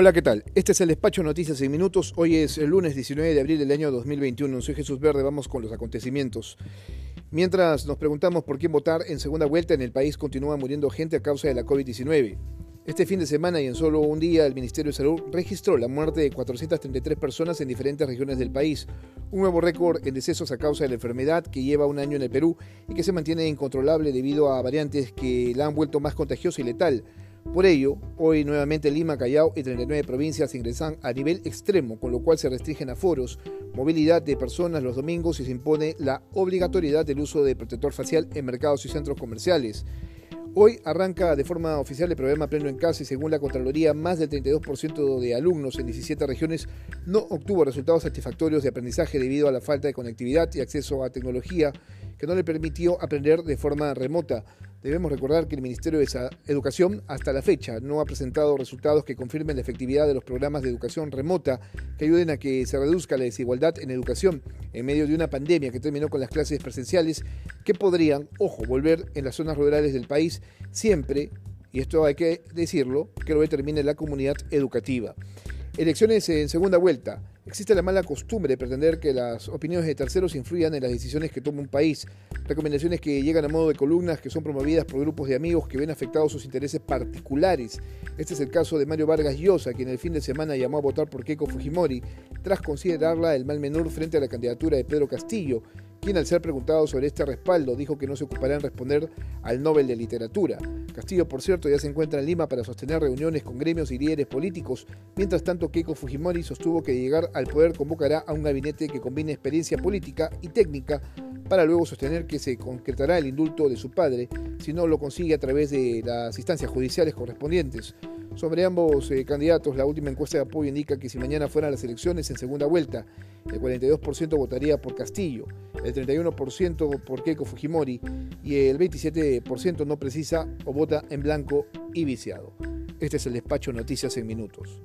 Hola, ¿qué tal? Este es el despacho Noticias en Minutos. Hoy es el lunes 19 de abril del año 2021. Soy Jesús Verde, vamos con los acontecimientos. Mientras nos preguntamos por quién votar en segunda vuelta, en el país continúa muriendo gente a causa de la COVID-19. Este fin de semana y en solo un día, el Ministerio de Salud registró la muerte de 433 personas en diferentes regiones del país, un nuevo récord en decesos a causa de la enfermedad que lleva un año en el Perú y que se mantiene incontrolable debido a variantes que la han vuelto más contagiosa y letal. Por ello, hoy nuevamente Lima, Callao y 39 provincias ingresan a nivel extremo, con lo cual se restringen aforos, movilidad de personas los domingos y se impone la obligatoriedad del uso de protector facial en mercados y centros comerciales. Hoy arranca de forma oficial el programa Pleno en Casa y según la Contraloría, más del 32% de alumnos en 17 regiones no obtuvo resultados satisfactorios de aprendizaje debido a la falta de conectividad y acceso a tecnología que no le permitió aprender de forma remota. Debemos recordar que el Ministerio de Educación hasta la fecha no ha presentado resultados que confirmen la efectividad de los programas de educación remota que ayuden a que se reduzca la desigualdad en educación en medio de una pandemia que terminó con las clases presenciales que podrían, ojo, volver en las zonas rurales del país siempre, y esto hay que decirlo, que lo determine la comunidad educativa. Elecciones en segunda vuelta. Existe la mala costumbre de pretender que las opiniones de terceros influyan en las decisiones que toma un país. Recomendaciones que llegan a modo de columnas que son promovidas por grupos de amigos que ven afectados sus intereses particulares. Este es el caso de Mario Vargas Llosa, quien el fin de semana llamó a votar por Keiko Fujimori, tras considerarla el mal menor frente a la candidatura de Pedro Castillo, quien al ser preguntado sobre este respaldo dijo que no se ocupará en responder al Nobel de Literatura. Castillo, por cierto, ya se encuentra en Lima para sostener reuniones con gremios y líderes políticos. Mientras tanto, Keiko Fujimori sostuvo que llegar al poder convocará a un gabinete que combine experiencia política y técnica para luego sostener que se concretará el indulto de su padre si no lo consigue a través de las instancias judiciales correspondientes. Sobre ambos eh, candidatos, la última encuesta de apoyo indica que si mañana fueran las elecciones en segunda vuelta, el 42% votaría por Castillo, el 31% por Keiko Fujimori y el 27% no precisa o vota en blanco y viciado. Este es el despacho Noticias en Minutos.